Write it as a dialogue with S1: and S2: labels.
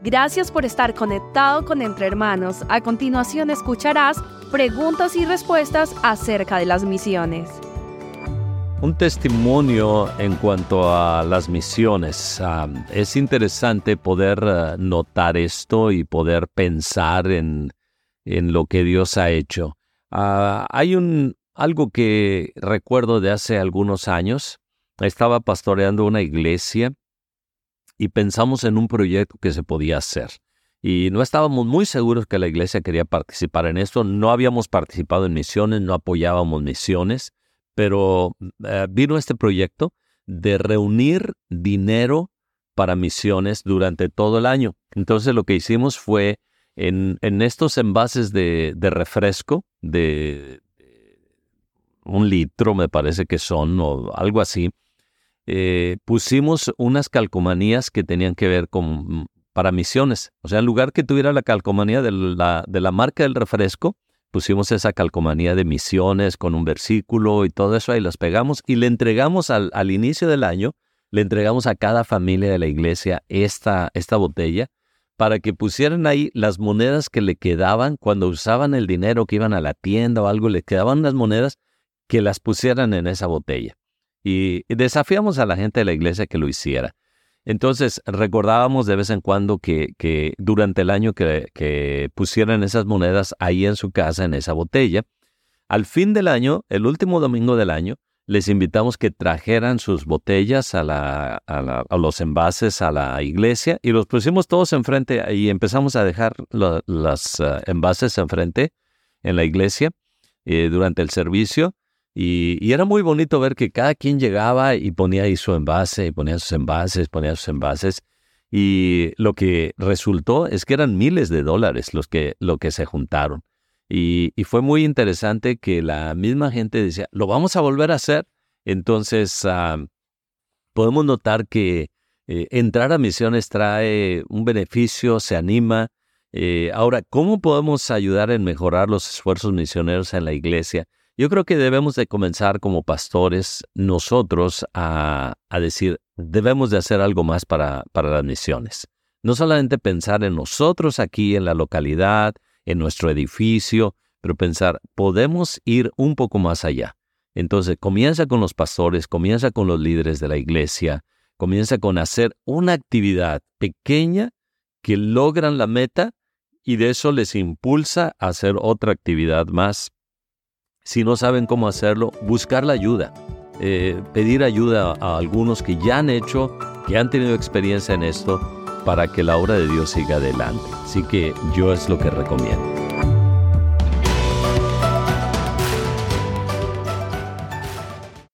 S1: Gracias por estar conectado con Entre Hermanos. A continuación escucharás preguntas y respuestas acerca de las misiones.
S2: Un testimonio en cuanto a las misiones. Ah, es interesante poder ah, notar esto y poder pensar en, en lo que Dios ha hecho. Ah, hay un, algo que recuerdo de hace algunos años. Estaba pastoreando una iglesia y pensamos en un proyecto que se podía hacer. Y no estábamos muy seguros que la iglesia quería participar en esto. No habíamos participado en misiones, no apoyábamos misiones, pero eh, vino este proyecto de reunir dinero para misiones durante todo el año. Entonces lo que hicimos fue en, estos envases de, refresco, de, un litro me parece que son, o algo así, eh, pusimos unas calcomanías que tenían que ver con para misiones. O sea, en lugar que tuviera la calcomanía de la, de la marca del refresco, pusimos esa calcomanía de misiones con un versículo y todo eso, ahí las pegamos y le entregamos al, al inicio del año, le entregamos a cada familia de la iglesia esta, esta botella para que pusieran ahí las monedas que le quedaban cuando usaban el dinero que iban a la tienda o algo, le quedaban las monedas que las pusieran en esa botella y desafiamos a la gente de la iglesia que lo hiciera. Entonces recordábamos de vez en cuando que, durante el año que, pusieran esas monedas ahí en su casa, en esa botella. Al fin del año, el último domingo del año, les invitamos que trajeran sus botellas a, la, a, los envases a la iglesia y los pusimos todos enfrente y empezamos a dejar los eh, envases enfrente en la iglesia eh, durante el servicio y, era muy bonito ver que cada quien llegaba y ponía ahí su envase, y ponía sus envases, ponía sus envases. Y lo que resultó es que eran miles de dólares los que, lo que se juntaron. Y, fue muy interesante que la misma gente decía, lo vamos a volver a hacer. Entonces, ah, podemos notar que eh, entrar a misiones trae un beneficio, se anima. Eh, ahora, ¿cómo podemos ayudar en mejorar los esfuerzos misioneros en la iglesia? Yo creo que debemos de comenzar como pastores nosotros a, decir, debemos de hacer algo más para, para las misiones. No solamente pensar en nosotros aquí en la localidad, en nuestro edificio, pero pensar, podemos ir un poco más allá. Entonces, comienza con los pastores, comienza con los líderes de la iglesia, comienza con hacer una actividad pequeña que logran la meta y de eso les impulsa a hacer otra actividad más si no saben cómo hacerlo, buscar la ayuda. Eh, pedir ayuda a algunos que ya han hecho, que han tenido experiencia en esto, para que la obra de Dios siga adelante. Así que yo es lo que recomiendo.